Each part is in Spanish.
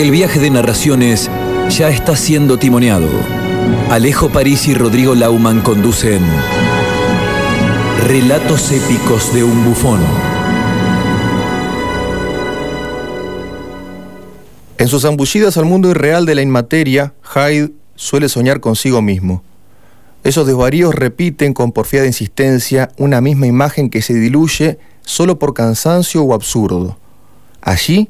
El viaje de narraciones ya está siendo timoneado. Alejo París y Rodrigo Lauman conducen Relatos épicos de un bufón. En sus ambullidas al mundo irreal de la inmateria, Hyde suele soñar consigo mismo. Esos desvaríos repiten con porfiada insistencia una misma imagen que se diluye solo por cansancio o absurdo. Allí,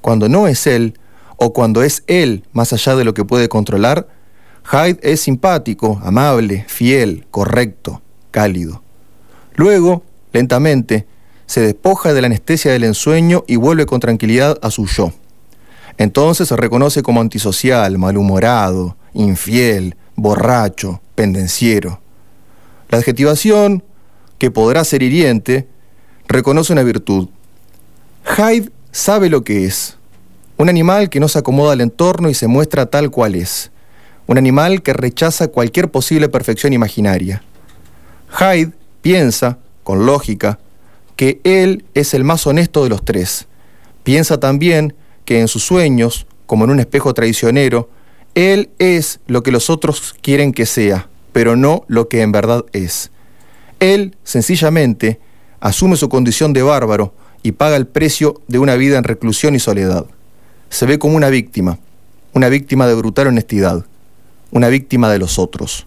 cuando no es él, o cuando es él más allá de lo que puede controlar, Hyde es simpático, amable, fiel, correcto, cálido. Luego, lentamente, se despoja de la anestesia del ensueño y vuelve con tranquilidad a su yo. Entonces se reconoce como antisocial, malhumorado, infiel, borracho, pendenciero. La adjetivación, que podrá ser hiriente, reconoce una virtud. Hyde sabe lo que es. Un animal que no se acomoda al entorno y se muestra tal cual es. Un animal que rechaza cualquier posible perfección imaginaria. Hyde piensa, con lógica, que él es el más honesto de los tres. Piensa también que en sus sueños, como en un espejo traicionero, él es lo que los otros quieren que sea, pero no lo que en verdad es. Él, sencillamente, asume su condición de bárbaro y paga el precio de una vida en reclusión y soledad. Se ve como una víctima, una víctima de brutal honestidad, una víctima de los otros.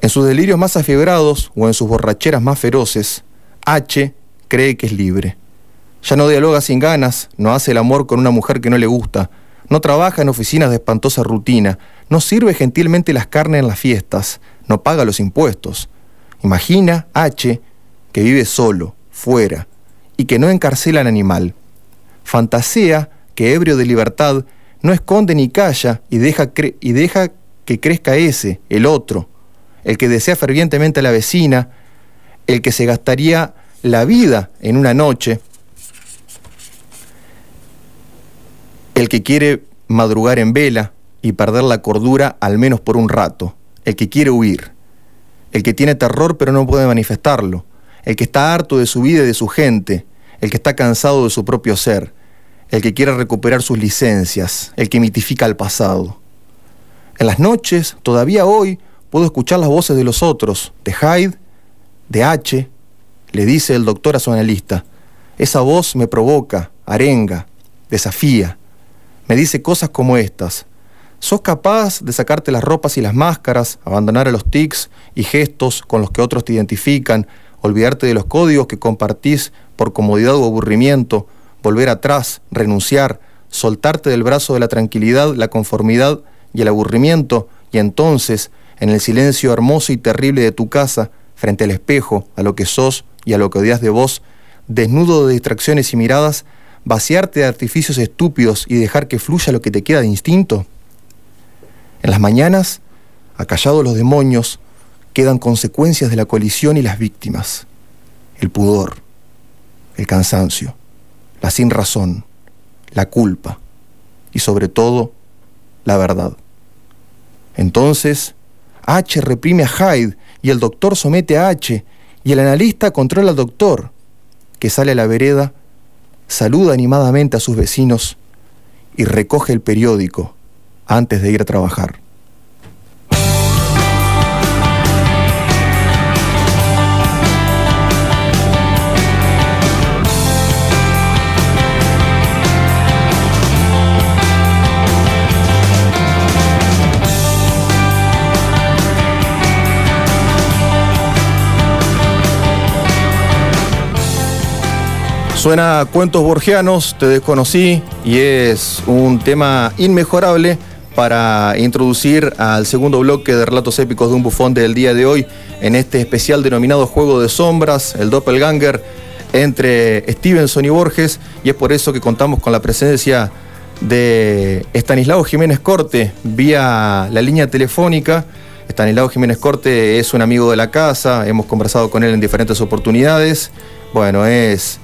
En sus delirios más afiebrados o en sus borracheras más feroces, H cree que es libre. Ya no dialoga sin ganas, no hace el amor con una mujer que no le gusta, no trabaja en oficinas de espantosa rutina, no sirve gentilmente las carnes en las fiestas, no paga los impuestos. Imagina H que vive solo, fuera, y que no encarcela al animal. Fantasea que ebrio de libertad no esconde ni calla y deja, y deja que crezca ese, el otro, el que desea fervientemente a la vecina, el que se gastaría la vida en una noche, el que quiere madrugar en vela y perder la cordura al menos por un rato, el que quiere huir, el que tiene terror pero no puede manifestarlo, el que está harto de su vida y de su gente, el que está cansado de su propio ser, el que quiere recuperar sus licencias, el que mitifica el pasado. En las noches, todavía hoy, puedo escuchar las voces de los otros, de Hyde, de H, le dice el doctor a su analista. Esa voz me provoca, arenga, desafía. Me dice cosas como estas. ¿Sos capaz de sacarte las ropas y las máscaras, abandonar a los tics y gestos con los que otros te identifican, olvidarte de los códigos que compartís por comodidad o aburrimiento, volver atrás, renunciar, soltarte del brazo de la tranquilidad, la conformidad y el aburrimiento, y entonces, en el silencio hermoso y terrible de tu casa, frente al espejo, a lo que sos y a lo que odias de vos, desnudo de distracciones y miradas, vaciarte de artificios estúpidos y dejar que fluya lo que te queda de instinto? En las mañanas, acallados los demonios, quedan consecuencias de la colisión y las víctimas. El pudor, el cansancio, la sin razón, la culpa y sobre todo la verdad. Entonces, H reprime a Hyde y el doctor somete a H y el analista controla al doctor, que sale a la vereda, saluda animadamente a sus vecinos y recoge el periódico antes de ir a trabajar. Suena Cuentos Borgianos, te desconocí y es un tema inmejorable para introducir al segundo bloque de relatos épicos de un bufón del día de hoy en este especial denominado Juego de Sombras, el Doppelganger entre Stevenson y Borges y es por eso que contamos con la presencia de Estanislao Jiménez Corte vía la línea telefónica. Estanislao Jiménez Corte es un amigo de la casa, hemos conversado con él en diferentes oportunidades. Bueno, es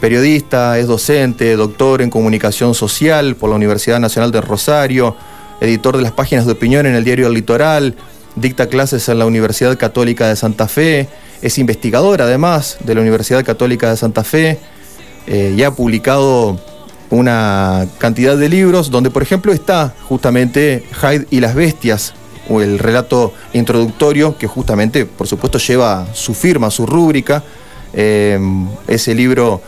periodista, es docente, doctor en comunicación social por la Universidad Nacional de Rosario, editor de las páginas de opinión en el diario El Litoral, dicta clases en la Universidad Católica de Santa Fe, es investigador además de la Universidad Católica de Santa Fe eh, y ha publicado una cantidad de libros donde, por ejemplo, está justamente Hyde y las bestias, o el relato introductorio que justamente, por supuesto, lleva su firma, su rúbrica. Em, ese libro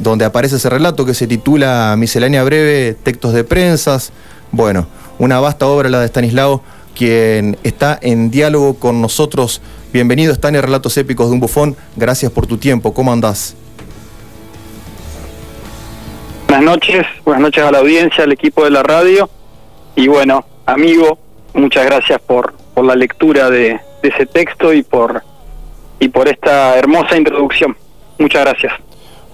donde aparece ese relato que se titula Miscelánea Breve, Textos de Prensas. Bueno, una vasta obra la de Stanislao, quien está en diálogo con nosotros. Bienvenido, Stani, Relatos Épicos de un Bufón. Gracias por tu tiempo. ¿Cómo andás? Buenas noches, buenas noches a la audiencia, al equipo de la radio. Y bueno, amigo, muchas gracias por, por la lectura de, ese texto y por, y por esta hermosa introducción. Muchas gracias.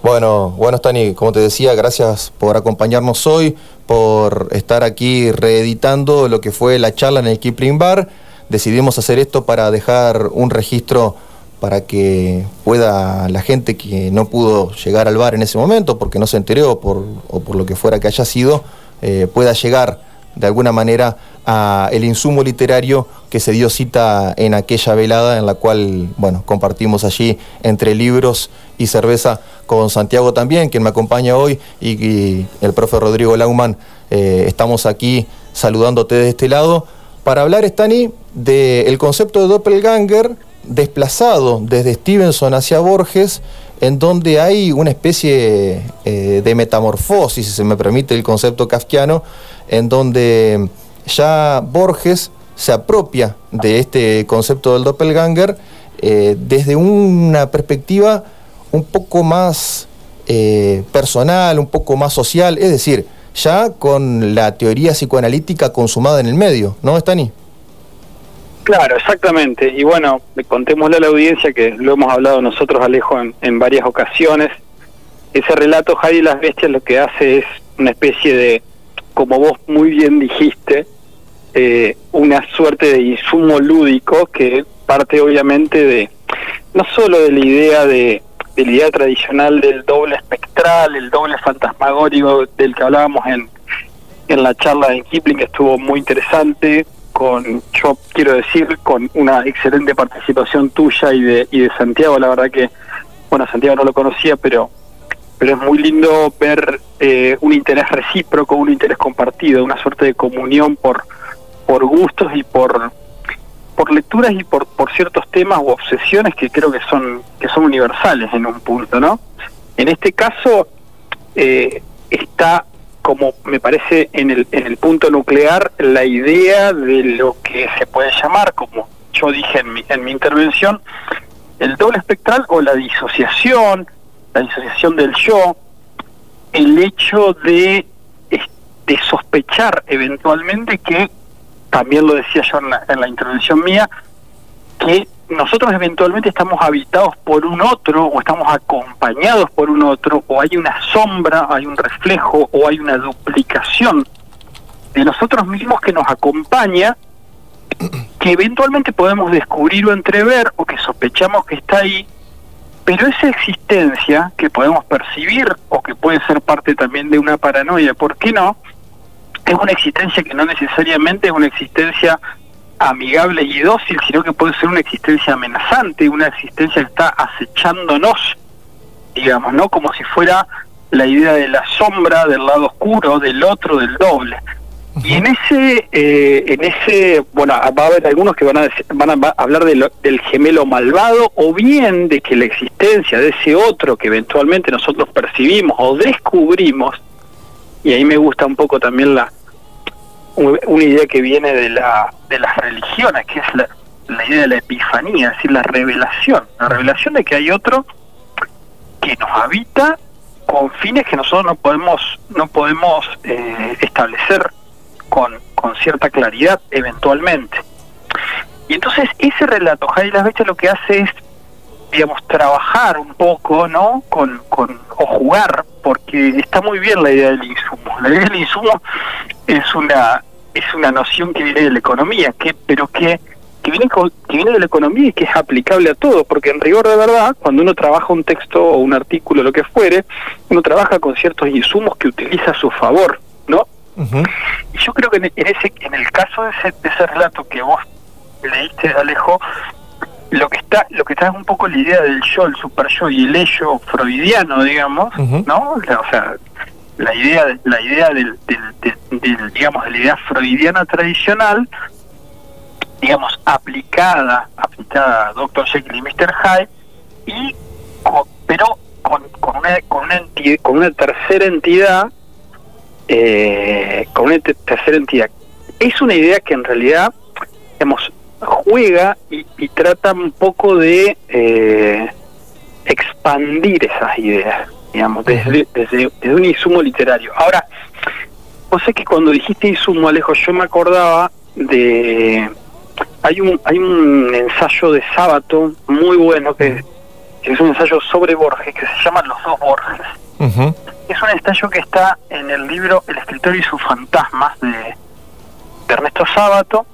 Bueno, bueno, Stani, como te decía, gracias por acompañarnos hoy, por estar aquí reeditando lo que fue la charla en el Kipling Bar. Decidimos hacer esto para dejar un registro para que pueda la gente que no pudo llegar al bar en ese momento, porque no se enteró por, o por lo que fuera que haya sido, eh, pueda llegar de alguna manera a el insumo literario que se dio cita en aquella velada en la cual, bueno, compartimos allí entre libros y cerveza con Santiago también, quien me acompaña hoy, y, el profe Rodrigo Lauman. Eh, estamos aquí saludándote de este lado para hablar, Stani, del concepto de doppelganger desplazado desde Stevenson hacia Borges, en donde hay una especie eh, de metamorfosis, si se me permite el concepto kafkiano, en donde ya Borges se apropia de este concepto del doppelganger eh, desde una perspectiva un poco más eh, personal, un poco más social, es decir, ya con la teoría psicoanalítica consumada en el medio, ¿no, Stani? Claro, exactamente. Y bueno, contémosle a la audiencia que lo hemos hablado nosotros, Alejo, en, varias ocasiones. Ese relato, Javi las bestias, lo que hace es una especie de, como vos muy bien dijiste, eh, una suerte de insumo lúdico que parte obviamente de, no solo de la idea de, de la idea tradicional del doble espectral, el doble fantasmagórico del que hablábamos en, en la charla de Kipling, que estuvo muy interesante, con, yo quiero decir, con una excelente participación tuya y de, y de Santiago. La verdad que, bueno, Santiago no lo conocía, pero, pero es muy lindo ver eh, un interés recíproco, un interés compartido, una suerte de comunión por, por gustos y por por lecturas y por, por ciertos temas o obsesiones que creo que son que son universales en un punto, ¿no? En este caso eh, está como me parece en el, en el punto nuclear la idea de lo que se puede llamar, como yo dije en mi, en mi intervención, el doble espectral o la disociación, la disociación del yo, el hecho de, de sospechar eventualmente que, también lo decía yo en la, en la intervención mía, que nosotros eventualmente estamos habitados por un otro o estamos acompañados por un otro o hay una sombra, hay un reflejo o hay una duplicación de nosotros mismos que nos acompaña que eventualmente podemos descubrir o entrever o que sospechamos que está ahí, pero esa existencia que podemos percibir o que puede ser parte también de una paranoia, ¿por qué no? Es una existencia que no necesariamente es una existencia amigable y dócil, sino que puede ser una existencia amenazante, una existencia que está acechándonos, digamos, ¿no? Como si fuera la idea de la sombra, del lado oscuro, del otro, del doble. Y en ese, eh, en ese, bueno, va a haber algunos que van a, van a hablar del gemelo malvado o bien de que la existencia de ese otro que eventualmente nosotros percibimos o descubrimos, y ahí me gusta un poco también la, una idea que viene de, la, de las religiones, que es la, idea de la epifanía, es decir, la revelación, la revelación de que hay otro que nos habita con fines que nosotros no podemos no podemos eh, establecer con, con cierta claridad eventualmente. Y entonces ese relato, Javi Las lo que hace es, digamos, trabajar un poco, ¿no? Con, con, o jugar, porque está muy bien la idea del insumo. La idea del insumo es una es una noción que viene de la economía, que pero que que viene que viene de la economía y que es aplicable a todo, porque en rigor de verdad, cuando uno trabaja un texto o un artículo, lo que fuere, uno trabaja con ciertos insumos que utiliza a su favor, ¿no? Y yo creo que en, ese en el caso de ese, de ese relato que vos leíste, Alejo, lo que está lo que está es un poco la idea del yo, el super yo y el ello freudiano, digamos, ¿no? O sea, la idea, la idea del, del, digamos, de la idea freudiana tradicional, digamos, aplicada, aplicada a Dr. Jekyll y Mr. Hyde, y pero con, con, una, con, una con una tercera entidad, eh, con una tercera entidad. Es una idea que en realidad, digamos, juega y, trata un poco de eh, expandir esas ideas, digamos, desde, desde, un insumo literario. Ahora, vos sé que cuando dijiste insumo, Alejo, yo me acordaba de... Hay un, hay un ensayo de sábado muy bueno que es un ensayo sobre Borges que se llama Los dos Borges. Es un ensayo que está en el libro El escritor y sus fantasmas de, de Ernesto Sábato.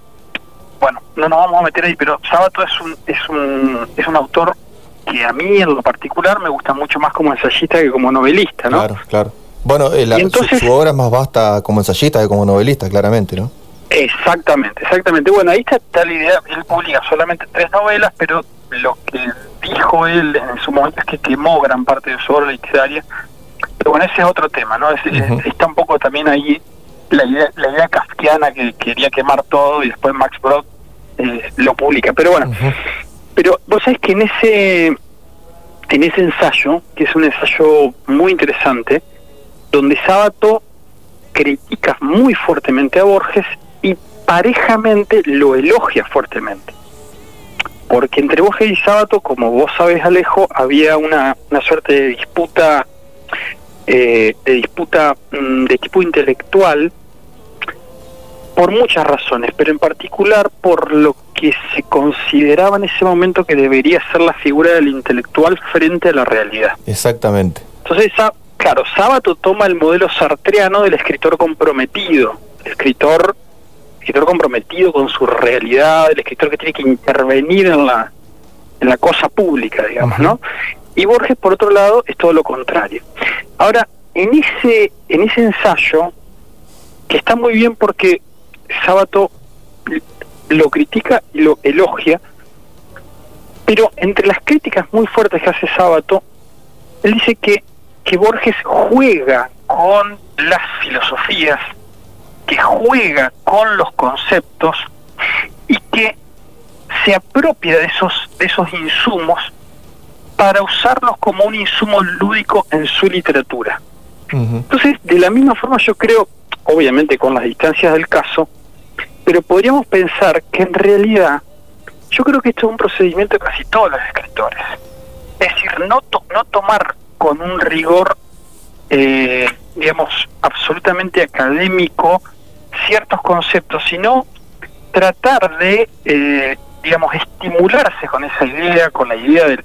Bueno, no nos vamos a meter ahí, pero Sábato es un, es un, es un autor que a mí en lo particular me gusta mucho más como ensayista que como novelista, ¿no? Claro, claro. Bueno, eh, su, obra es más vasta como ensayista que como novelista, claramente, ¿no? Exactamente, exactamente. Bueno, ahí está, la idea, él publica solamente tres novelas, pero lo que dijo él en su momento es que quemó gran parte de su obra literaria. Pero bueno, ese es otro tema, ¿no? Está un poco también ahí la idea, la idea kafkiana que quería quemar todo y después Max Brod eh, lo publica. Pero bueno, pero vos sabés que en ese, en ese ensayo, que es un ensayo muy interesante, donde Sábato critica muy fuertemente a Borges y parejamente lo elogia fuertemente. Porque entre Borges y Sábato, como vos sabés, Alejo, había una, una suerte de disputa, eh, de disputa mm, de tipo intelectual por muchas razones, pero en particular por lo que se consideraba en ese momento que debería ser la figura del intelectual frente a la realidad. Exactamente. Entonces, claro, Sábato toma el modelo sartreano del escritor comprometido, el escritor, escritor comprometido con su realidad, el escritor que tiene que intervenir en la, en la cosa pública, digamos, ¿no? Y Borges, por otro lado, es todo lo contrario. Ahora, en ese, en ese ensayo, que está muy bien porque Sábato lo critica y lo elogia, pero entre las críticas muy fuertes que hace Sábato, él dice que, que Borges juega con las filosofías, que juega con los conceptos y que se apropia de esos, de esos insumos para usarlos como un insumo lúdico en su literatura. Entonces, de la misma forma yo creo, obviamente con las distancias del caso, pero podríamos pensar que en realidad yo creo que esto es un procedimiento de casi todos los escritores. Es decir, no, no tomar con un rigor, eh, digamos, absolutamente académico ciertos conceptos, sino tratar de, eh, digamos, estimularse con esa idea, con la idea del,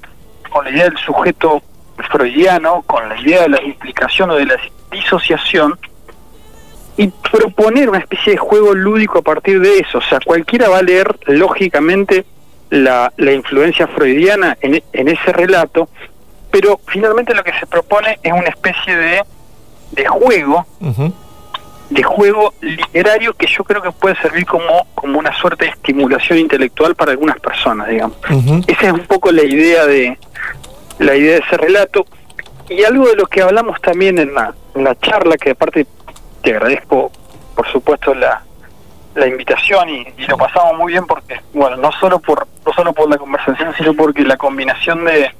con la idea del sujeto freudiano, con la idea de la implicación o de la disociación, y proponer una especie de juego lúdico a partir de eso. O sea, cualquiera va a leer lógicamente la, la influencia freudiana en, en, ese relato, pero finalmente lo que se propone es una especie de, de juego, de juego literario que yo creo que puede servir como, como una suerte de estimulación intelectual para algunas personas, digamos. Esa es un poco la idea de la idea de ese relato. Y algo de lo que hablamos también en la, en la charla, que aparte te agradezco, por supuesto, la, la invitación y, lo pasamos muy bien porque, bueno, no solo por no solo por la conversación, sino porque la combinación de,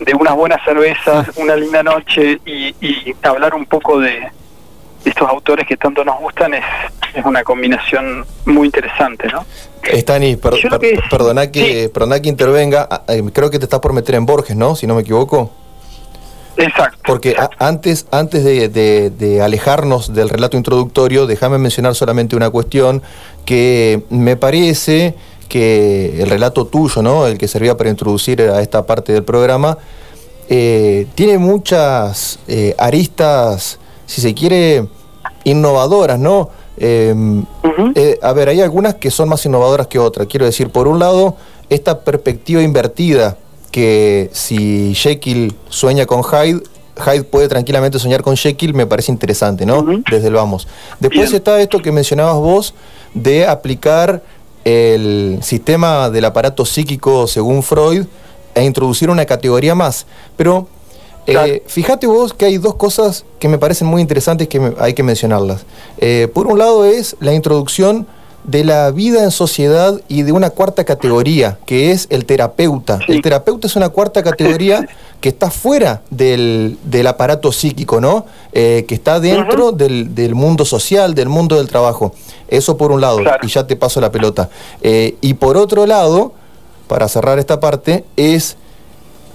de unas buenas cervezas, una linda noche y, y hablar un poco de, estos autores que tanto nos gustan es, es una combinación muy interesante, ¿no? Stani, per, perdona, que, perdona que intervenga, ah, eh, creo que te estás por meter en Borges, ¿no? Si no me equivoco. Exacto. Porque antes, antes de, alejarnos del relato introductorio, déjame mencionar solamente una cuestión que me parece que el relato tuyo, ¿no? el que servía para introducir a esta parte del programa, eh, tiene muchas eh, aristas, si se quiere, innovadoras, ¿no? Em, eh, a ver, hay algunas que son más innovadoras que otras. Quiero decir, por un lado, esta perspectiva invertida que si Jekyll sueña con Hyde, Hyde puede tranquilamente soñar con Jekyll, me parece interesante, ¿no? Desde el vamos. Después está esto que mencionabas vos de aplicar el sistema del aparato psíquico según Freud e introducir una categoría más. Pero Eh, fíjate vos que hay dos cosas que me parecen muy interesantes que hay que mencionarlas. Eh, por un lado es la introducción de la vida en sociedad y de una cuarta categoría, que es el terapeuta. El terapeuta es una cuarta categoría que está fuera del, aparato psíquico, ¿no? Eh, que está dentro del, mundo social, del mundo del trabajo. Eso por un lado, y ya te paso la pelota. Eh, y por otro lado, para cerrar esta parte, es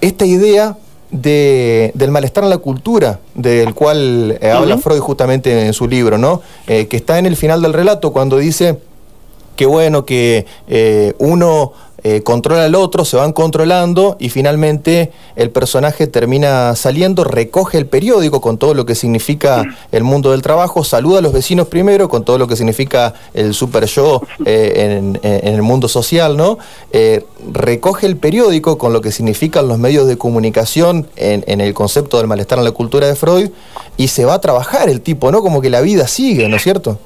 esta idea de, del malestar en la cultura, del cual eh, habla Freud justamente en su libro, ¿no? que está en el final del relato cuando dice qué bueno que eh, uno eh, controla al otro, se van controlando y finalmente el personaje termina saliendo, recoge el periódico con todo lo que significa el mundo del trabajo, saluda a los vecinos primero con todo lo que significa el super yo eh, en, el mundo social, ¿no? recoge el periódico con lo que significan los medios de comunicación en el concepto del malestar en la cultura de Freud y se va a trabajar el tipo, ¿no? Como que la vida sigue, ¿no es cierto?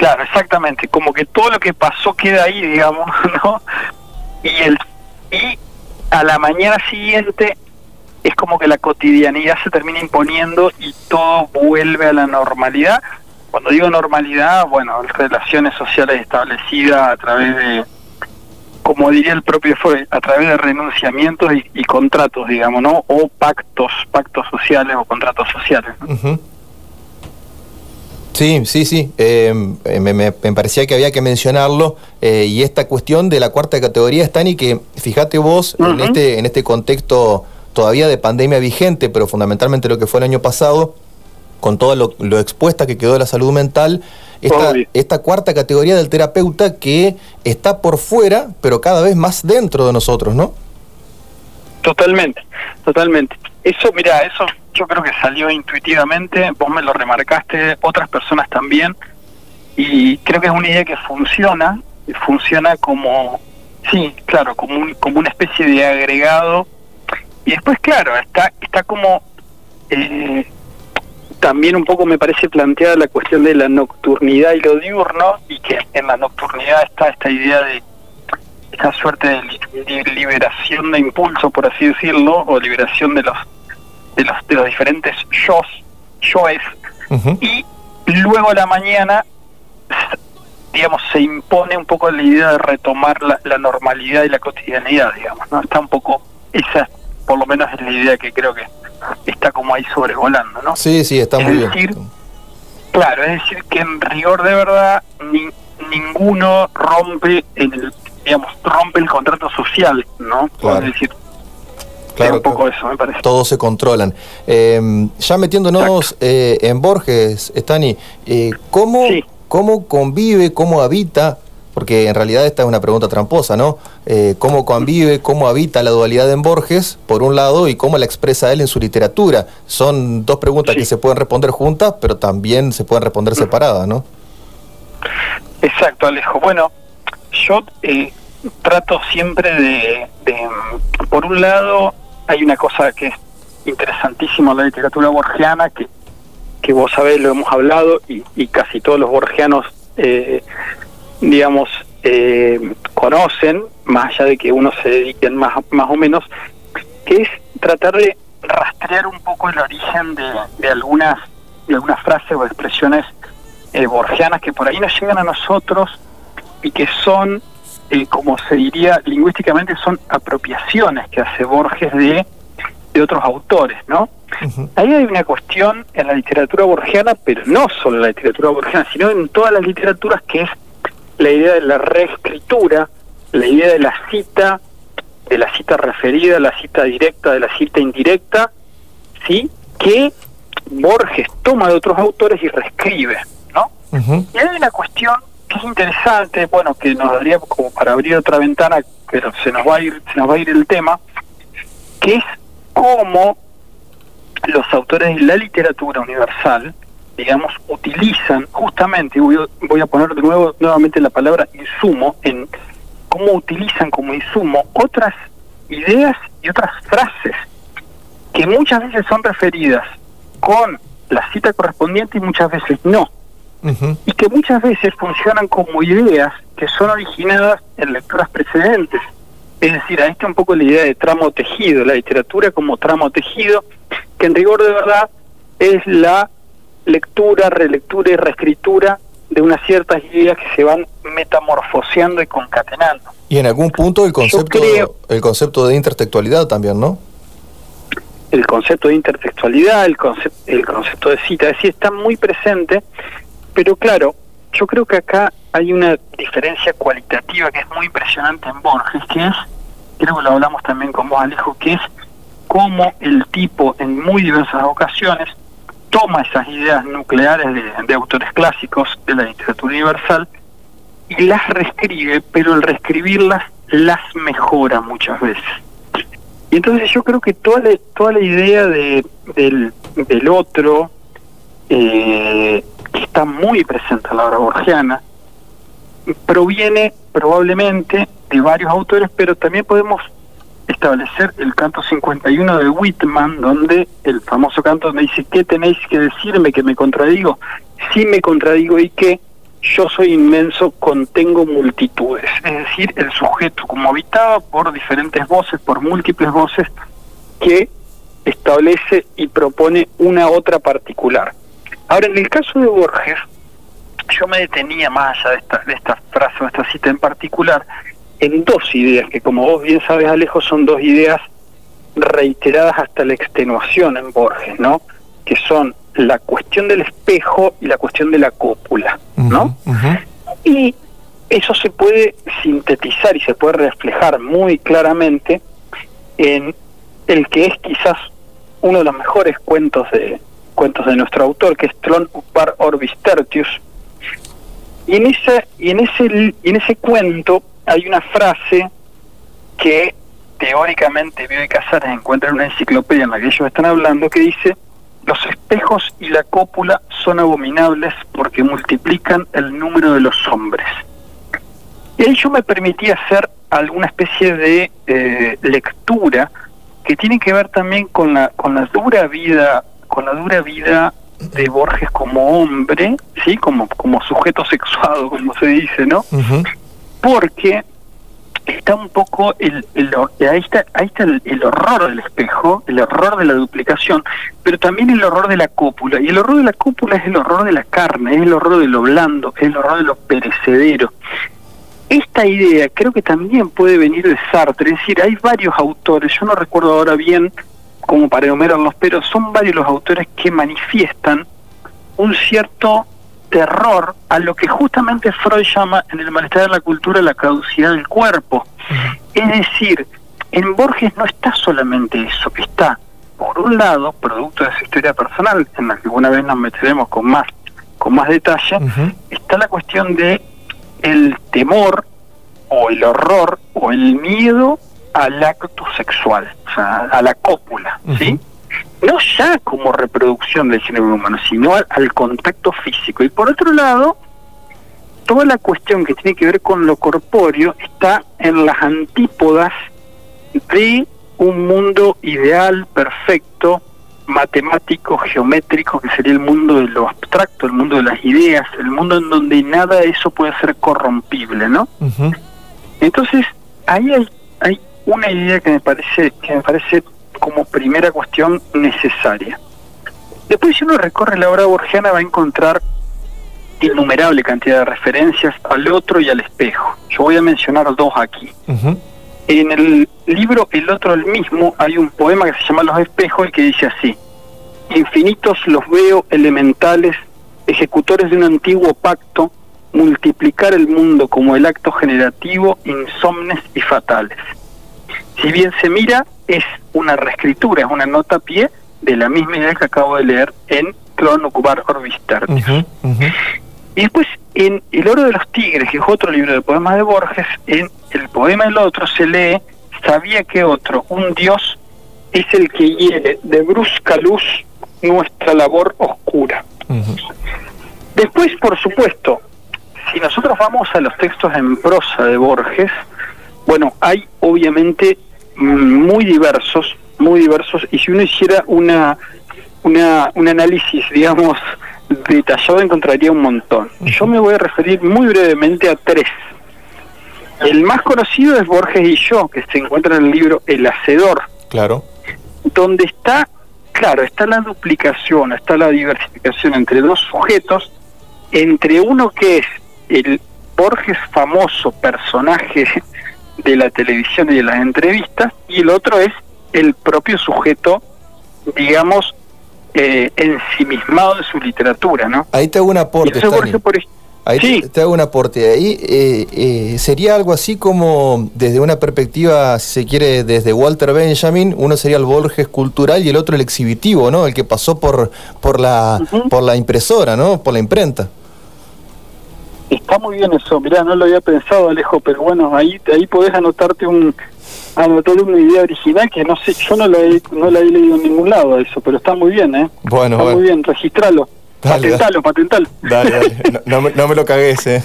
Claro, exactamente, como que todo lo que pasó queda ahí, digamos, ¿no? Y, el, y a la mañana siguiente es como que la cotidianidad se termina imponiendo y todo vuelve a la normalidad. Cuando digo normalidad, bueno, relaciones sociales establecidas a través de, como diría el propio fue, a través de renunciamientos y, contratos, digamos, ¿no? O pactos, pactos sociales o contratos sociales. Sí, sí, sí. Em, eh, me, parecía que había que mencionarlo. Eh, y esta cuestión de la cuarta categoría, Stani, que fíjate vos, en, este, en este contexto todavía de pandemia vigente, pero fundamentalmente lo que fue el año pasado, con todo lo, expuesta que quedó la salud mental, esta, esta cuarta categoría del terapeuta que está por fuera, pero cada vez más dentro de nosotros, ¿no? Totalmente, totalmente. Eso, mira, eso yo creo que salió intuitivamente, vos me lo remarcaste, otras personas también, y creo que es una idea que funciona, funciona como, sí, claro, como, un, como una especie de agregado, y después, claro, está, está como, eh, también un poco me parece planteada la cuestión de la nocturnidad y lo diurno, y que en la nocturnidad está esta idea de esta suerte de liberación de impulso, por así decirlo, o liberación de los de los, de los diferentes shows, shows y luego a la mañana, digamos, se impone un poco la idea de retomar la, normalidad y la cotidianidad, digamos, ¿no? Está un poco, esa por lo menos es la idea que creo que está como ahí sobrevolando, ¿no? Sí, sí, está muy decir, Claro, es decir, que en rigor de verdad ni, ninguno rompe el, digamos, rompe el contrato social, ¿no? Es decir, Claro, un poco eso, me parece. Todos se controlan. Em, ya metiéndonos eh, en Borges, Stani, eh, ¿cómo, ¿cómo convive, cómo habita porque en realidad esta es una pregunta tramposa, ¿no? Eh, ¿Cómo convive, cómo habita la dualidad en Borges, por un lado, y cómo la expresa él en su literatura? Son dos preguntas que se pueden responder juntas, pero también se pueden responder separadas, ¿no? Exacto, Alejo. Bueno, yo trato siempre de, por un lado, hay una cosa que es interesantísima en la literatura borgiana, que, que vos sabés, lo hemos hablado, y, y casi todos los borgianos, eh, digamos, eh, conocen, más allá de que uno se dediquen más, más o menos, que es tratar de rastrear un poco el origen de, de algunas de algunas frases o expresiones eh, borgianas que por ahí nos llegan a nosotros y que son eh, como se diría lingüísticamente, son apropiaciones que hace Borges de, de otros autores, ¿no? Ahí hay una cuestión en la literatura borgiana, pero no solo en la literatura borgiana, sino en todas las literaturas, que es la idea de la reescritura, la idea de la cita, de la cita referida, la cita directa, de la cita indirecta, ¿sí? Que Borges toma de otros autores y reescribe, ¿no? Y hay una cuestión que es interesante, bueno, que nos daría como para abrir otra ventana, pero se nos va a ir, se nos va a ir el tema, que es cómo los autores de la literatura universal, digamos, utilizan justamente, voy voy a poner de nuevo nuevamente la palabra insumo, en cómo utilizan como insumo otras ideas y otras frases que muchas veces son referidas con la cita correspondiente y muchas veces no y que muchas veces funcionan como ideas que son originadas en lecturas precedentes. Es decir, ahí está un poco la idea de tramo tejido, la literatura como tramo tejido, que en rigor de verdad es la lectura, relectura y reescritura de unas ciertas ideas que se van metamorfoseando y concatenando. Y en algún punto el concepto, el concepto de intertextualidad también, ¿no? El concepto de intertextualidad, el, concepto, el concepto de cita, es decir, está muy presente, pero claro, yo creo que acá hay una diferencia cualitativa que es muy impresionante en Borges, que es, creo que lo hablamos también con vos, Alejo, que es cómo el tipo en muy diversas ocasiones toma esas ideas nucleares de, autores clásicos de la literatura universal y las reescribe, pero al reescribirlas las mejora muchas veces. Y entonces yo creo que toda la, toda la idea de, del, del otro, eh, está muy presente en la obra borgiana, proviene probablemente de varios autores, pero también podemos establecer el canto 51 de Whitman, donde el famoso canto me dice, ¿qué tenéis que decirme que me contradigo? Si me contradigo y que yo soy inmenso, contengo multitudes. Es decir, el sujeto como habitado por diferentes voces, por múltiples voces, que establece y propone una otra particular. Ahora, en el caso de Borges, yo me detenía más allá de esta, de esta frase o esta cita en particular, en dos ideas, que como vos bien sabes, Alejo, son dos ideas reiteradas hasta la extenuación en Borges, ¿no? Que son la cuestión del espejo y la cuestión de la cópula, ¿no? Y eso se puede sintetizar y se puede reflejar muy claramente en el que es quizás uno de los mejores cuentos de cuentos de nuestro autor, que es Tron Upar Orbis Tertius. Y en ese y en ese y en ese cuento hay una frase que teóricamente Bio y Casares encuentra en una enciclopedia en la que ellos están hablando que dice los espejos y la cópula son abominables porque multiplican el número de los hombres. Y ahí yo me permití hacer alguna especie de eh, lectura que tiene que ver también con la con la dura vida con la dura vida de Borges como hombre, sí, como como sujeto sexuado, como se dice, ¿no? porque está un poco el, ahí está ahí está el, horror del espejo el horror de la duplicación pero también el horror de la cópula y el horror de la cópula es el horror de la carne es el horror de lo blando es el horror de lo perecedero. Esta idea creo que también puede venir de Sartre es decir hay varios autores yo no recuerdo ahora bien como para enumerarlos pero son varios los autores que manifiestan un cierto terror a lo que justamente Freud llama en el malestar de la cultura la caducidad del cuerpo. Es decir, en Borges no está solamente eso, está, por un lado, producto de su historia personal, en la que alguna vez nos meteremos con más, con más detalle, está la cuestión de el temor o el horror o el miedo al acto sexual, o sea, a la cópula, ¿sí? no ya como reproducción del género humano, sino al, contacto físico. Y por otro lado, toda la cuestión que tiene que ver con lo corpóreo está en las antípodas de un mundo ideal, perfecto, matemático, geométrico, que sería el mundo de lo abstracto, el mundo de las ideas, el mundo en donde nada de eso puede ser corrompible, ¿no? Entonces, ahí hay, hay una idea que me parece que me parece como primera cuestión necesaria. Después si uno recorre la obra borgiana va a encontrar innumerable cantidad de referencias al otro y al espejo. Yo voy a mencionar dos aquí. En el libro El otro el mismo hay un poema que se llama Los espejos y que dice así, infinitos los veo elementales, ejecutores de un antiguo pacto, multiplicar el mundo como el acto generativo, insomnes y fatales. Si bien se mira, es una reescritura, es una nota a pie de la misma idea que acabo de leer en Clon Ocubar Orbister. Y después, en El oro de los tigres, que es otro libro de poemas de Borges, en el poema del otro se lee, sabía que otro, un dios, es el que hiere de brusca luz nuestra labor oscura. Después, por supuesto, si nosotros vamos a los textos en prosa de Borges, bueno, hay obviamente muy diversos, muy diversos, y si uno hiciera una, una un análisis, digamos, detallado, encontraría un montón. Yo me voy a referir muy brevemente a tres. El más conocido es Borges y yo, que se encuentra en el libro El Hacedor. Claro. Donde está, claro, está la duplicación, está la diversificación entre dos sujetos, entre uno que es el Borges famoso personaje de la televisión y de las entrevistas, y el otro es el propio sujeto, digamos, eh, ensimismado de su literatura, ¿no? Ahí te hago un aporte. Ahí te, hago un aporte. Ahí eh, eh, sería algo así como desde una perspectiva, si se quiere, desde Walter Benjamin, uno sería el Borges cultural y el otro el exhibitivo, ¿no? El que pasó por, por, la, por la impresora, ¿no? Por la imprenta. Está muy bien eso, mirá, no lo había pensado Alejo, pero bueno, ahí ahí podés anotarte un anotar una idea original que no sé, yo no la he, no la he leído en ningún lado eso, pero está muy bien, ¿eh? Bueno, está muy bien, registralo. patentalo, patentalo. Dale, dale. No, no, me, lo cagues, ¿eh?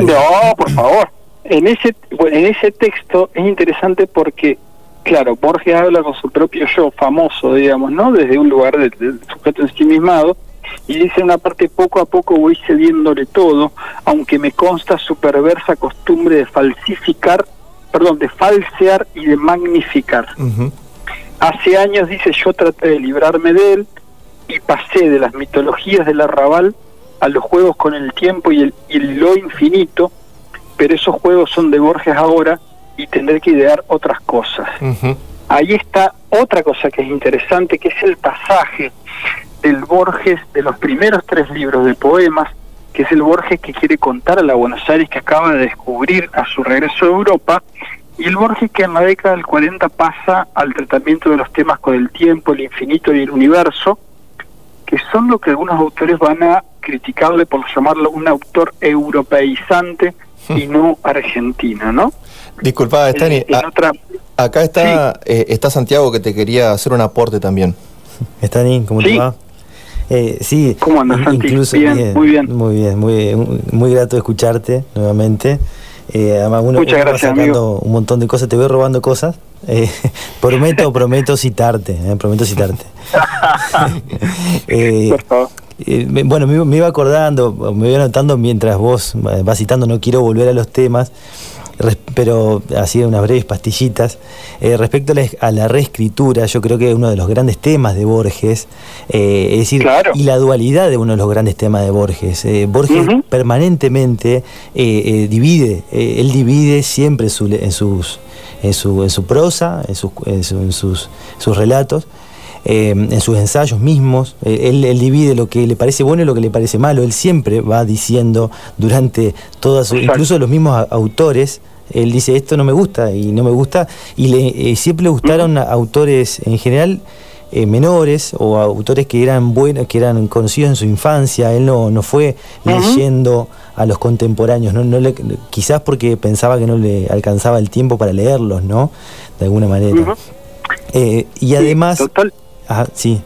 no, por favor. En ese, en ese texto es interesante porque, claro, Borges habla con su propio yo famoso, digamos, ¿no? Desde un lugar de, de sujeto ensimismado, y dice una parte poco a poco voy cediéndole todo, aunque me consta su perversa costumbre de falsificar, perdón, de falsear y de magnificar. Hace años, dice, yo traté de librarme de él y pasé de las mitologías del arrabal a los juegos con el tiempo y, el, y lo infinito, pero esos juegos son de Borges ahora y tendré que idear otras cosas. Ahí está otra cosa que es interesante, que es el pasaje del Borges de los primeros tres libros de poemas, que es el Borges que quiere contar a la Buenos Aires que acaba de descubrir a su regreso a Europa, y el Borges que en la década del 40 pasa al tratamiento de los temas con el tiempo, el infinito y el universo, que son lo que algunos autores van a criticarle por llamarlo un autor europeizante y no argentino, ¿no? Disculpa, Estani, eh, acá está, eh, está Santiago que te quería hacer un aporte también. Estani, ¿cómo te va? Eh, sí, ¿Cómo andas, incluso bien, muy bien. Muy bien, muy, muy grato escucharte nuevamente. Eh, además, uno, Muchas gracias, sacando un montón de cosas, te voy robando cosas. Eh, prometo, prometo citarte, eh, prometo citarte. Por favor. bueno, me, iba acordando, me iba notando mientras vos vas citando, no quiero volver a los temas, pero así unas breves pastillitas. Eh, respecto a la, reescritura, yo creo que uno de los grandes temas de Borges, eh, es decir, y la dualidad de uno de los grandes temas de Borges. Eh, Borges permanentemente divide, él divide siempre en, sus, en, su, en su prosa, en sus, en sus, sus relatos. En sus ensayos mismos, él, él, divide lo que le parece bueno y lo que le parece malo, él siempre va diciendo durante todas sus, incluso los mismos autores, él dice esto no me gusta y no me gusta y le, eh, siempre le gustaron autores en general eh, menores o autores que eran buenos que eran conocidos en su infancia. Él no, no fue leyendo a los contemporáneos no, no le, quizás porque pensaba que no le alcanzaba el tiempo para leerlos no de alguna manera. Eh, y además total. Sí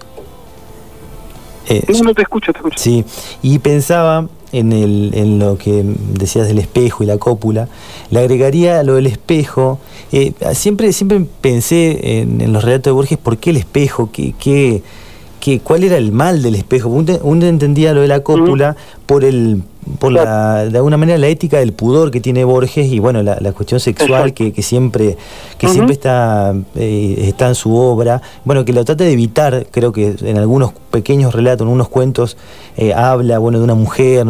no, no te escucho, te escucho. Sí, y pensaba en, el, en lo que decías del espejo y la cópula, le agregaría lo del espejo. Eh, siempre, siempre pensé en, los relatos de Borges, ¿por qué el espejo? ¿Qué, qué, qué, ¿Cuál era el mal del espejo? Uno, entendía lo de la cópula por el por la, de alguna manera la ética del pudor que tiene Borges y bueno la, cuestión sexual que, que, siempre que siempre está eh, está en su obra. Bueno que lo trata de evitar creo que en algunos pequeños relatos en unos cuentos eh, habla bueno de una mujer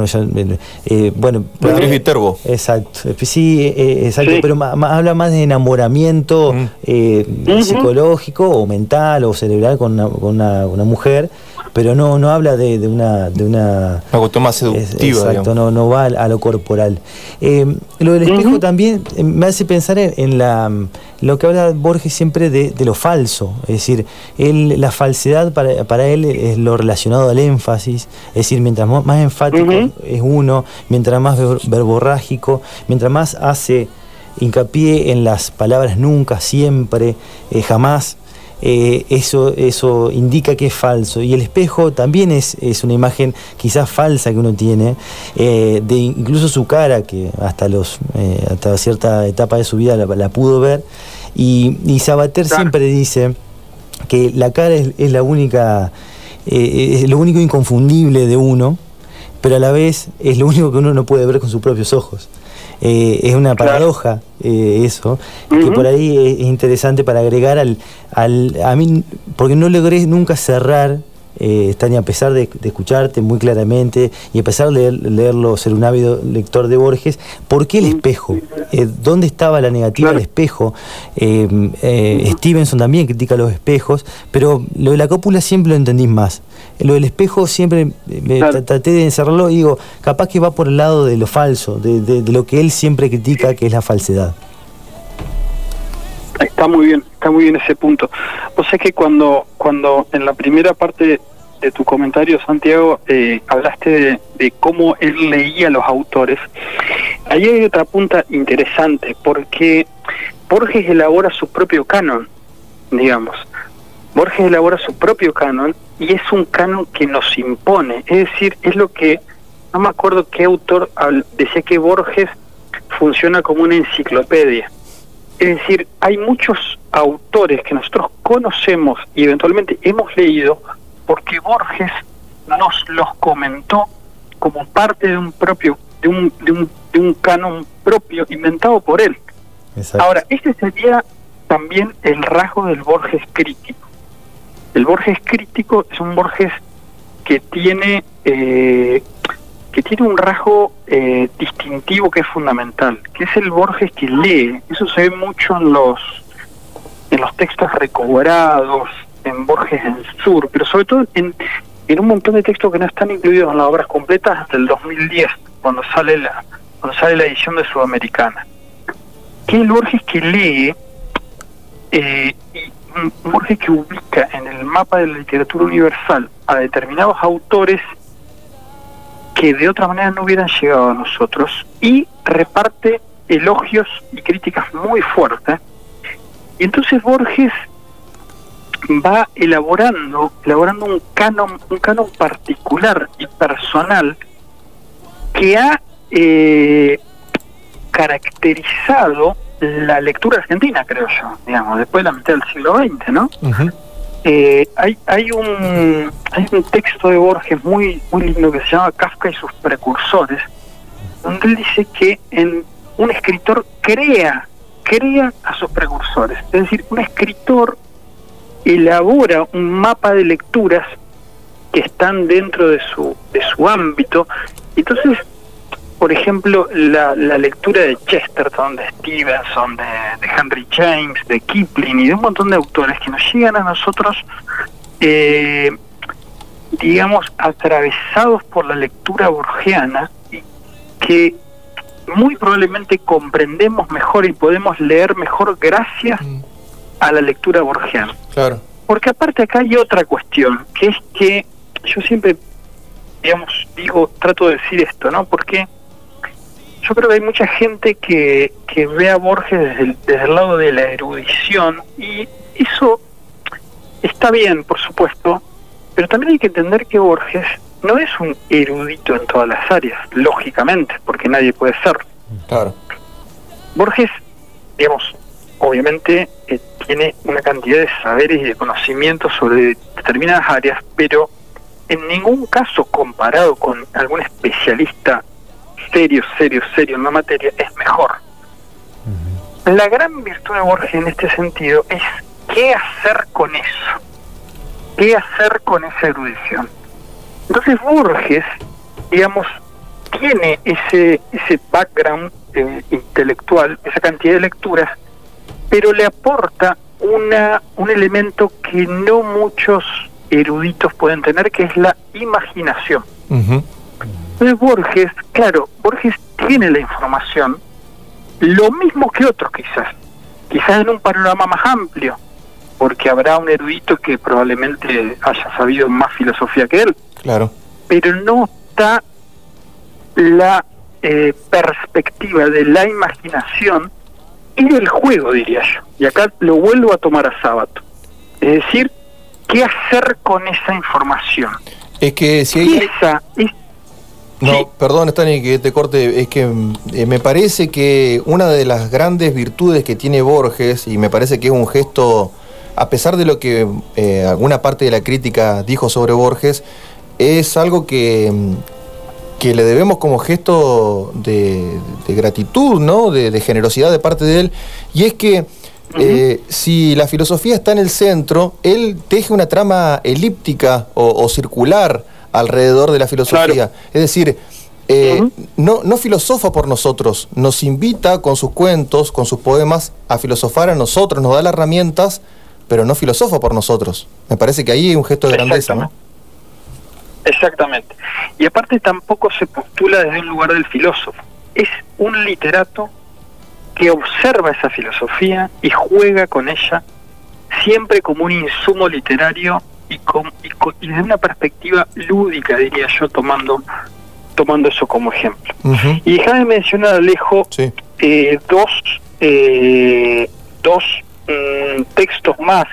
eh, bueno Beatriz Viterbo. Exacto. Sí exacto pero habla más de enamoramiento psicológico o mental o cerebral con una, con una mujer pero no, no habla de, una... De una, cuestión más seductiva. exacto, no, no va a, lo corporal. Eh, lo del espejo también eh, me hace pensar en, la, lo que habla Borges siempre de, lo falso, es decir, él, la falsedad para, para, él es lo relacionado al énfasis, es decir, mientras más enfático es uno, mientras más verborrágico, mientras más hace hincapié en las palabras nunca, siempre, eh, jamás, eh, eso, eso indica que es falso. Y el espejo también es, es una imagen quizás falsa que uno tiene, eh, de incluso su cara, que hasta, los, eh, hasta cierta etapa de su vida la, pudo ver. Y, y Sabater siempre dice que la cara es, la única, es lo único inconfundible de uno, pero a la vez es lo único que uno no puede ver con sus propios ojos. Eh, es una paradoja eh, eso, que por ahí es interesante para agregar al, al... A mí, porque no logré nunca cerrar eh, Tania, a pesar de, escucharte muy claramente y a pesar de leerlo, ser un ávido lector de Borges, ¿por qué el espejo? Eh, ¿Dónde estaba la negativa del espejo? Eh, eh, Stevenson también critica los espejos, pero lo de la cópula siempre lo entendís más. Lo del espejo siempre me traté de encerrarlo y digo, capaz que va por el lado de lo falso, de, lo que él siempre critica, que es la falsedad. Está muy bien, está muy bien ese punto. O sea que cuando, cuando en la primera parte de tu comentario, Santiago, eh, hablaste de, cómo él leía a los autores, ahí hay otra punta interesante, porque Borges elabora su propio canon, digamos. Borges elabora su propio canon y es un canon que nos impone, es decir, es lo que, no me acuerdo qué autor decía que Borges funciona como una enciclopedia. Es decir, hay muchos autores que nosotros conocemos y eventualmente hemos leído porque Borges nos los comentó como parte de un propio, de un, de un, de un canon propio inventado por él. Ahora, este sería también el rasgo del Borges crítico. El Borges crítico es un Borges que tiene eh, que tiene un rasgo eh, distintivo que es fundamental, que es el Borges que lee. Eso se ve mucho en los en los textos recobrados, en Borges en Sur, pero sobre todo en, en un montón de textos que no están incluidos en las obras completas hasta el 2010, cuando sale la cuando sale la edición de Sudamericana. Que el Borges que lee eh, y Borges que ubica en el mapa de la literatura universal a determinados autores de otra manera no hubieran llegado a nosotros y reparte elogios y críticas muy fuertes. Y entonces Borges va elaborando, elaborando un canon, un canon particular y personal que ha eh, caracterizado la lectura argentina, creo yo, digamos, después de la mitad del siglo XX, ¿no? Eh, hay, hay, un, hay un texto de Borges muy, muy lindo que se llama Kafka y sus precursores, donde él dice que en un escritor crea, crea a sus precursores. Es decir, un escritor elabora un mapa de lecturas que están dentro de su, de su ámbito. Entonces, por ejemplo, la, la lectura de Chesterton, de Stevenson, de, Henry James, de Kipling y de un montón de autores que nos llegan a nosotros, eh, digamos, atravesados por la lectura borgiana, que muy probablemente comprendemos mejor y podemos leer mejor gracias mm. a la lectura borgiana. Claro. Porque aparte acá hay otra cuestión, que es que yo siempre, digamos, digo, trato de decir esto, ¿no? Porque yo creo que hay mucha gente que, que ve a Borges desde el, desde el lado de la erudición y eso está bien, por supuesto, pero también hay que entender que Borges no es un erudito en todas las áreas, lógicamente, porque nadie puede ser. Claro. Borges, digamos, obviamente eh, tiene una cantidad de saberes y de conocimientos sobre determinadas áreas, pero en ningún caso comparado con algún especialista serio, serio, serio en la materia, es mejor. La gran virtud de Borges en este sentido es qué hacer con eso, qué hacer con esa erudición. Entonces Borges, digamos, tiene ese, ese background eh, intelectual, esa cantidad de lecturas, pero le aporta una, un elemento que no muchos eruditos pueden tener, que es la imaginación. Entonces Borges, claro, Borges tiene la información, lo mismo que otros quizás, quizás en un panorama más amplio, porque habrá un erudito que probablemente haya sabido más filosofía que él. Claro. Pero no está la eh, perspectiva de la imaginación y del juego, diría yo. Y acá lo vuelvo a tomar a sábado. Es decir, ¿qué hacer con esa información? Es que si hay... Esa, no, perdón, Stani, que te corte. Es que eh, me parece que una de las grandes virtudes que tiene Borges, y me parece que es un gesto, a pesar de lo que eh, alguna parte de la crítica dijo sobre Borges, es algo que, que le debemos como gesto de, gratitud, ¿no? De, generosidad de parte de él, y es que eh, si la filosofía está en el centro, él teje una trama elíptica o, circular alrededor de la filosofía. Es decir, eh, no, no filosofa por nosotros, nos invita con sus cuentos, con sus poemas, a filosofar a nosotros, nos da las herramientas, pero no filosofa por nosotros. Me parece que ahí hay un gesto de grandeza, ¿no? Exactamente. Y aparte tampoco se postula desde un lugar del filósofo. Es un literato que observa esa filosofía y juega con ella siempre como un insumo literario y, con, y, desde una perspectiva lúdica, diría yo, tomando tomando eso como ejemplo. Y déjame mencionar, Alejo, eh, dos, eh, dos mm, textos más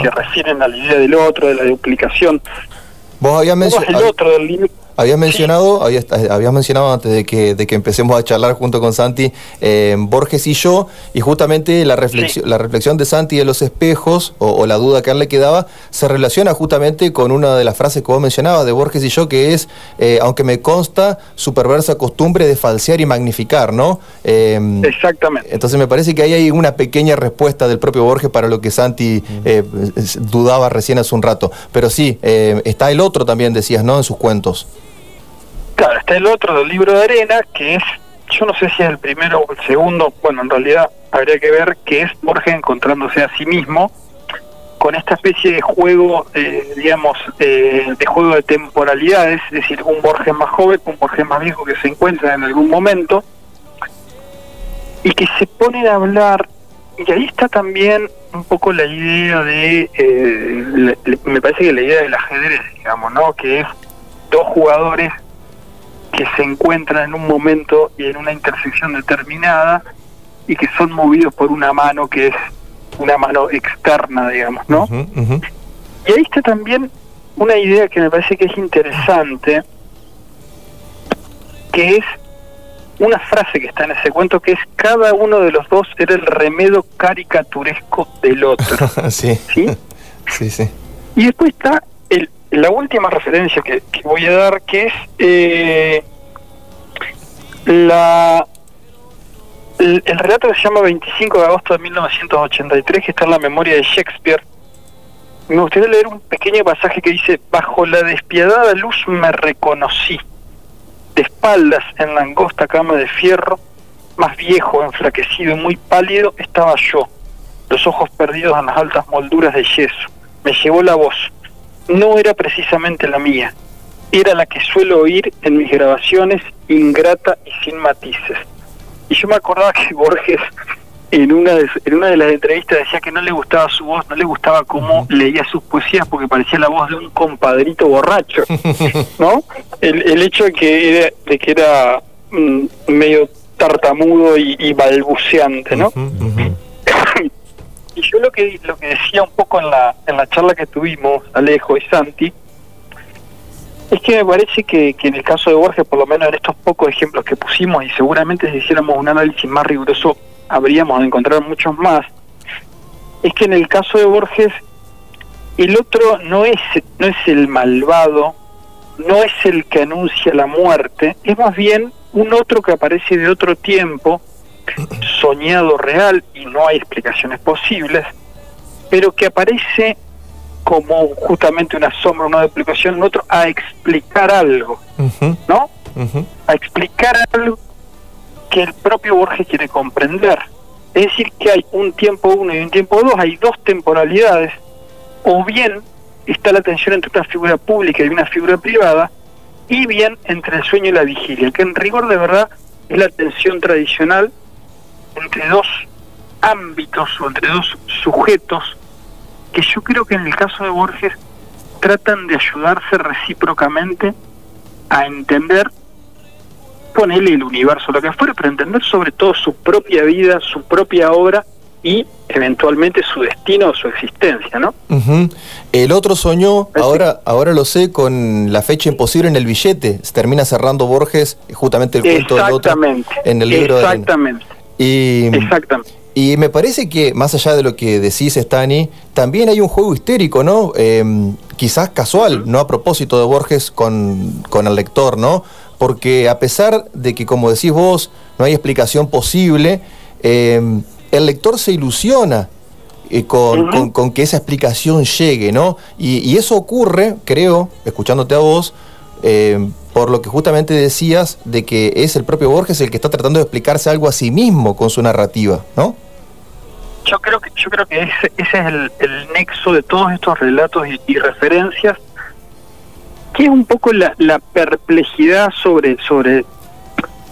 que, refieren a la idea del otro, de la duplicación. Vos habías mencionado... el otro del Habías mencionado, habías, mencionado antes de que, de que empecemos a charlar junto con Santi, eh, Borges y yo, y justamente la reflexión, la reflexión de Santi de los espejos, o, la duda que a él le quedaba, se relaciona justamente con una de las frases que vos mencionabas de Borges y yo, que es, eh, aunque me consta, su perversa costumbre de falsear y magnificar, ¿no? Em, Exactamente. Entonces me parece que ahí hay una pequeña respuesta del propio Borges para lo que Santi eh, dudaba recién hace un rato. Pero sí, está el otro también, decías, ¿no? En sus cuentos. Está el otro del libro de arena, que es, yo no sé si es el primero o el segundo, bueno, en realidad habría que ver que es Borges encontrándose a sí mismo con esta especie de juego, eh, digamos, eh, de juego de temporalidades, es decir, un Borges más joven, un Borges más viejo que se encuentra en algún momento y que se pone a hablar, y ahí está también un poco la idea de, eh, me parece que la idea del ajedrez, digamos, ¿no? Que es dos jugadores que se encuentran en un momento y en una intersección determinada y que son movidos por una mano que es una mano externa, digamos, ¿no? Y ahí está también una idea que me parece que es interesante, que es una frase que está en ese cuento, que es cada uno de los dos era el remedio caricaturesco del otro. sí. sí. Sí, sí. Y después está el, la última referencia que, voy a dar, que es eh, la el, relato que se llama 25 de agosto de 1983, que está en la memoria de Shakespeare. Me gustaría leer un pequeño pasaje que dice, bajo la despiadada luz me reconocí, de espaldas en la angosta cama de fierro, más viejo, enflaquecido y muy pálido, estaba yo, los ojos perdidos en las altas molduras de yeso. Me llevó la voz no era precisamente la mía, era la que suelo oír en mis grabaciones, ingrata y sin matices. Y yo me acordaba que Borges en una de, en una de las entrevistas decía que no le gustaba su voz, no le gustaba cómo leía sus poesías porque parecía la voz de un compadrito borracho, ¿no? El, hecho de que era, de que era mm, medio tartamudo y, balbuceante, ¿no? Y yo lo que lo que decía un poco en la, en la charla que tuvimos, Alejo y Santi, es que me parece que, en el caso de Borges, por lo menos en estos pocos ejemplos que pusimos, y seguramente si hiciéramos un análisis más riguroso, habríamos de encontrar muchos más, es que en el caso de Borges, el otro no es, no es el malvado, no es el que anuncia la muerte, es más bien un otro que aparece de otro tiempo, soñado real y no hay explicaciones posibles, pero que aparece como justamente una sombra, una duplicación, otro a explicar algo, ¿no? A explicar algo que el propio Borges quiere comprender. Es decir, que hay un tiempo uno y un tiempo dos, hay dos temporalidades, o bien está la tensión entre una figura pública y una figura privada, y bien entre el sueño y la vigilia, que en rigor de verdad es la tensión tradicional entre dos ámbitos o entre dos sujetos que yo creo que en el caso de Borges tratan de ayudarse recíprocamente a entender, ponerle el universo, lo que fuera, pero entender sobre todo su propia vida, su propia obra y eventualmente su destino o su existencia, ¿no? El otro soñó, ahora, ahora lo sé, con la fecha imposible en el billete. Se termina cerrando Borges, justamente el cuento del otro en el libro Exactamente. Y, Exactamente. Y me parece que, más allá de lo que decís, Stani, también hay un juego histérico, ¿no? Em, quizás casual, no a propósito de Borges con, con el lector, ¿no? porque a pesar de que, como decís vos, no hay explicación posible, em, el lector se ilusiona eh, con, con, que esa explicación llegue, ¿no? Y, eso ocurre, creo, escuchándote a vos, em, por lo que justamente decías de que es el propio Borges el que está tratando de explicarse algo a sí mismo con su narrativa, ¿no? Yo creo que yo creo que ese, es el, nexo de todos estos relatos y referencias que es un poco la, perplejidad sobre, sobre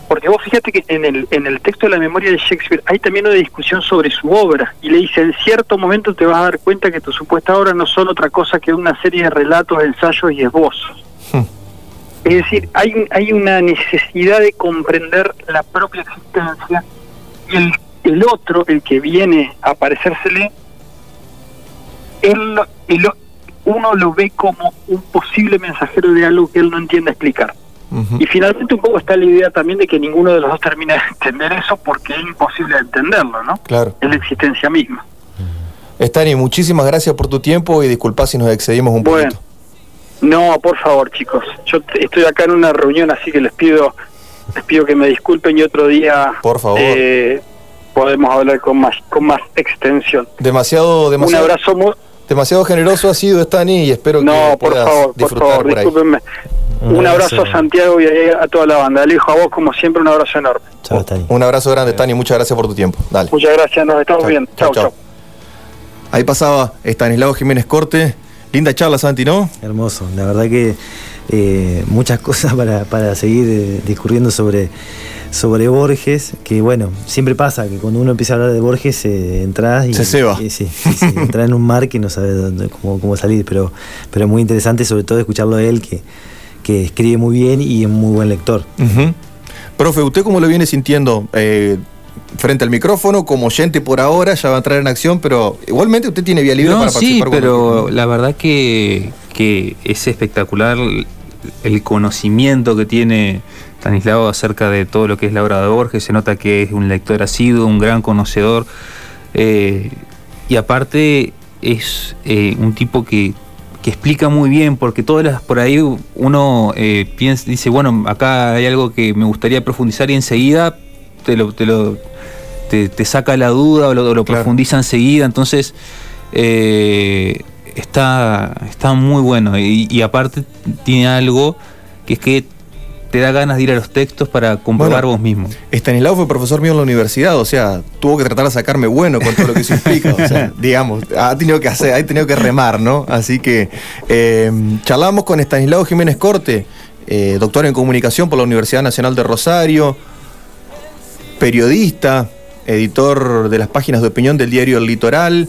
porque vos fíjate que en el, en el texto de la memoria de Shakespeare hay también una discusión sobre su obra y le dice en cierto momento te vas a dar cuenta que tu supuesta obra no son otra cosa que una serie de relatos, ensayos y esbozos. Es decir, hay, hay una necesidad de comprender la propia existencia y el, el otro, el que viene a aparecérsele, él, el, uno lo ve como un posible mensajero de algo que él no entiende explicar. Y finalmente un poco está la idea también de que ninguno de los dos termina de entender eso porque es imposible entenderlo, ¿no? Claro. Es la existencia misma. Stani, muchísimas gracias por tu tiempo y disculpa si nos excedimos un bueno, No, por favor, chicos. Yo estoy acá en una reunión, así que les pido les pido que me disculpen y otro día por favor. Eh, podemos hablar con más con más extensión. Demasiado demasiado Un abrazo muy Demasiado generoso ha sido Stani y espero que puedas favor, disfrutar por favor, discúlpenme. Un, abrazo a Santiago y a toda la banda. Elijo a vos, como siempre, un abrazo enorme. Chao, Un abrazo grande, Stani. Muchas gracias por tu tiempo. Dale. Muchas gracias, nos estamos viendo. Chao, chao. Ahí pasaba Stanislao Jiménez Corte. Linda charla, Santi, ¿no? Hermoso. La verdad que eh, muchas cosas para, para seguir eh, discurriendo sobre sobre Borges, que bueno, siempre pasa que cuando uno empieza a hablar de Borges eh, entras y se ceba. sí, entras en un mar que no sabes dónde, cómo, salir, pero, pero es muy interesante sobre todo escucharlo a él que, que escribe muy bien y es muy buen lector. Profe, ¿usted cómo lo viene sintiendo? Frente al micrófono, como oyente por ahora, ya va a entrar en acción, pero igualmente usted tiene vía libre para participar. Sí, pero la verdad que, que es espectacular el conocimiento que tiene Stanislao acerca de todo lo que es la obra de Borges, se nota que es un lector asiduo, un gran conocedor, eh, y aparte es eh, un tipo que, explica muy bien, porque todas las por ahí uno eh, piensa, dice, bueno, acá hay algo que me gustaría profundizar y enseguida te lo, te lo te, saca la duda o lo, profundiza enseguida, entonces está, está muy bueno y aparte tiene algo que es que te da ganas de ir a los textos para comprobar vos mismo. Estanislao fue profesor mío en la universidad, o sea, tuvo que tratar de sacarme bueno con todo lo que eso implica. O sea, digamos, ha tenido que hacer, ha tenido que remar, ¿no? Así que eh, charlamos con Estanislao Jiménez Corte, eh, doctor en comunicación por la Universidad Nacional de Rosario, periodista, editor de las páginas de opinión del diario El Litoral.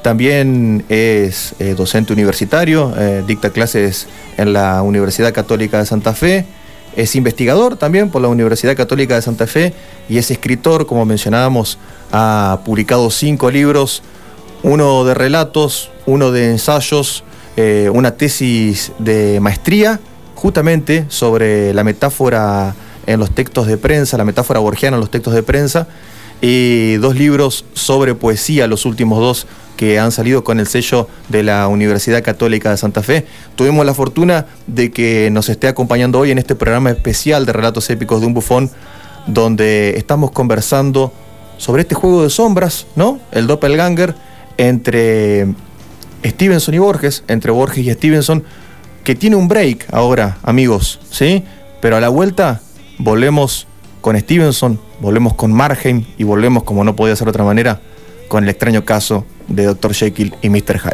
También es eh, docente universitario, dicta clases en la Universidad Católica de Santa Fe es investigador también por la Universidad Católica de Santa Fe y es escritor, como mencionábamos, ha publicado cinco libros, uno de relatos, uno de ensayos, eh, una tesis de maestría, justamente sobre la metáfora en los textos de prensa, la metáfora borgiana en los textos de prensa, y dos libros sobre poesía, los últimos dos que han salido con el sello de la Universidad Católica de Santa Fe. Tuvimos la fortuna de que nos esté acompañando hoy en este programa especial de Relatos Épicos de un Bufón, donde estamos conversando sobre este juego de sombras, ¿no? El doppelganger entre Stevenson y Borges, entre Borges y Stevenson, que tiene un break ahora, amigos, ¿sí? Pero a la vuelta volvemos con Stevenson, volvemos con Marheim y volvemos, como no podía ser de otra manera, con el extraño caso de Dr. Jekyll y Mr. Hyde.